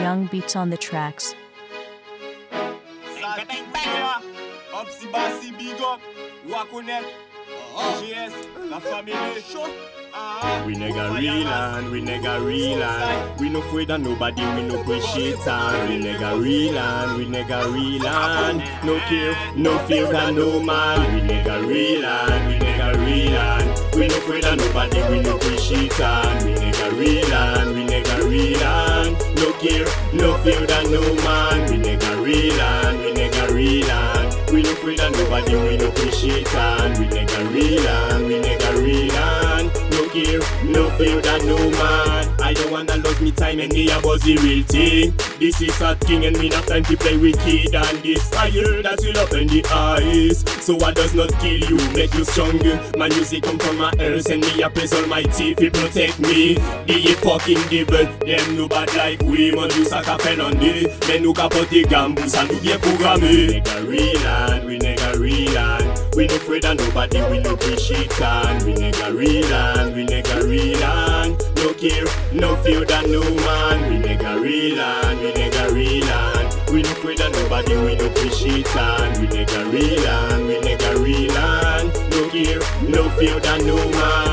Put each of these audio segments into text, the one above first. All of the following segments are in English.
Young beats on the tracks. Upsi basi big up. Wakonet GS La famille We nigga real and we nigga real and We no afraid of nobody, we no push shit and We nigga real and we nigga real and No care, no fear than no man We nigga real and we nigga real and We no afraid of nobody, we no push shit and we no push and We nigga real and we nigga real no care, no fear that no man. I don't wanna lose me time and me was the real thing. This is a king and me not time to play with kid and this fire that will open the eyes. So what does not kill you, make you stronger. My music come from my ears and me a praise almighty fi protect me. The fucking devil, them no bad like we. Man you sa ka fè lande, men nou ka pote gambou, sa nou programme. We nigga real and we nigga and no afraid of nobody, push shit and we nigga real and we nigga real and no care, no fear that no man. We nigga real and we nigga real and we no afraid of nobody, push shit and we nigga real and we nigga real and no care, no fear that no man.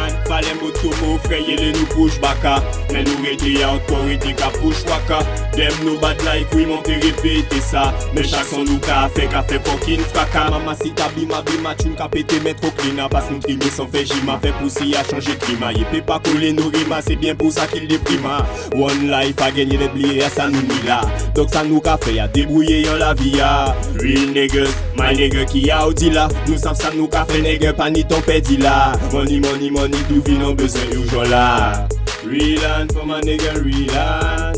Mou freye le nou push baka. Men nou rete ya ankor rete ka push waka. Dem nou bad like we monte repete sa Men chak son nou ka fe ka fe fokin fraka Mama si ta bima bima choun ka pete metro klina Pas nou trime son fe jima Fe pousi a chanje klima Ye pe pa koule nou rima Se bien pou sa kil deprima One life a genye de bliye sa nou ni la Dok sa nou ka fe ya debrouye yon la vi ya Real niggas, my nigga ki ya ou di la Nou sav sa nou ni ton pedi la Money money money do vi non bezwen la Real and for my nigga real and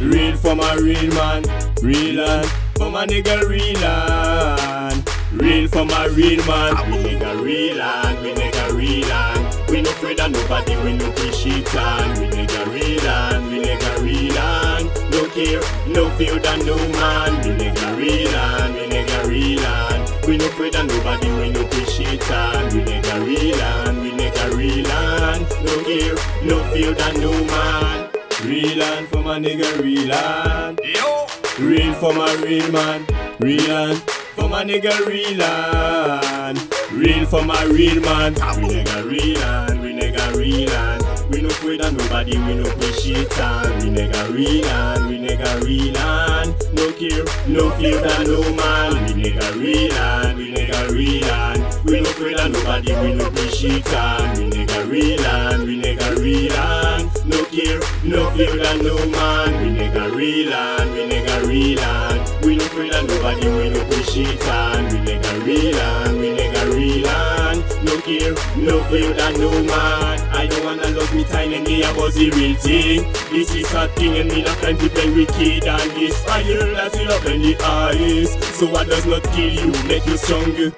Real for my real man Real and for my nigga real and Real for my real man We nigga real and we nigga real and We no afraid of nobody, we no push shit and We nigga real and we nigga real and No care, no fear than no man. We nigga real and we nigga real and We no afraid of nobody, No fear than no man. Real and for my nigga real and. Yo. Real for my real man, real and for my nigga real and. Real for my real man. We nigga real and we nigga real and. We no afraid of nobody, we no push shit and. We nigga real and we nigga real and. No care, no fear than no man. We nigga real and nobody, we no push shit and we nigga real and we nigga real and no care, no fear than no man. We nigga real and we nigga real and we no afraid of nobody, we no push shit and we nigga real and we nigga real and no care, no fear than no man. I don't wanna lose me time and me about the real thing. This is a thing and me not time to play kid and this fire that will open the eyes. So what does not kill you make you stronger?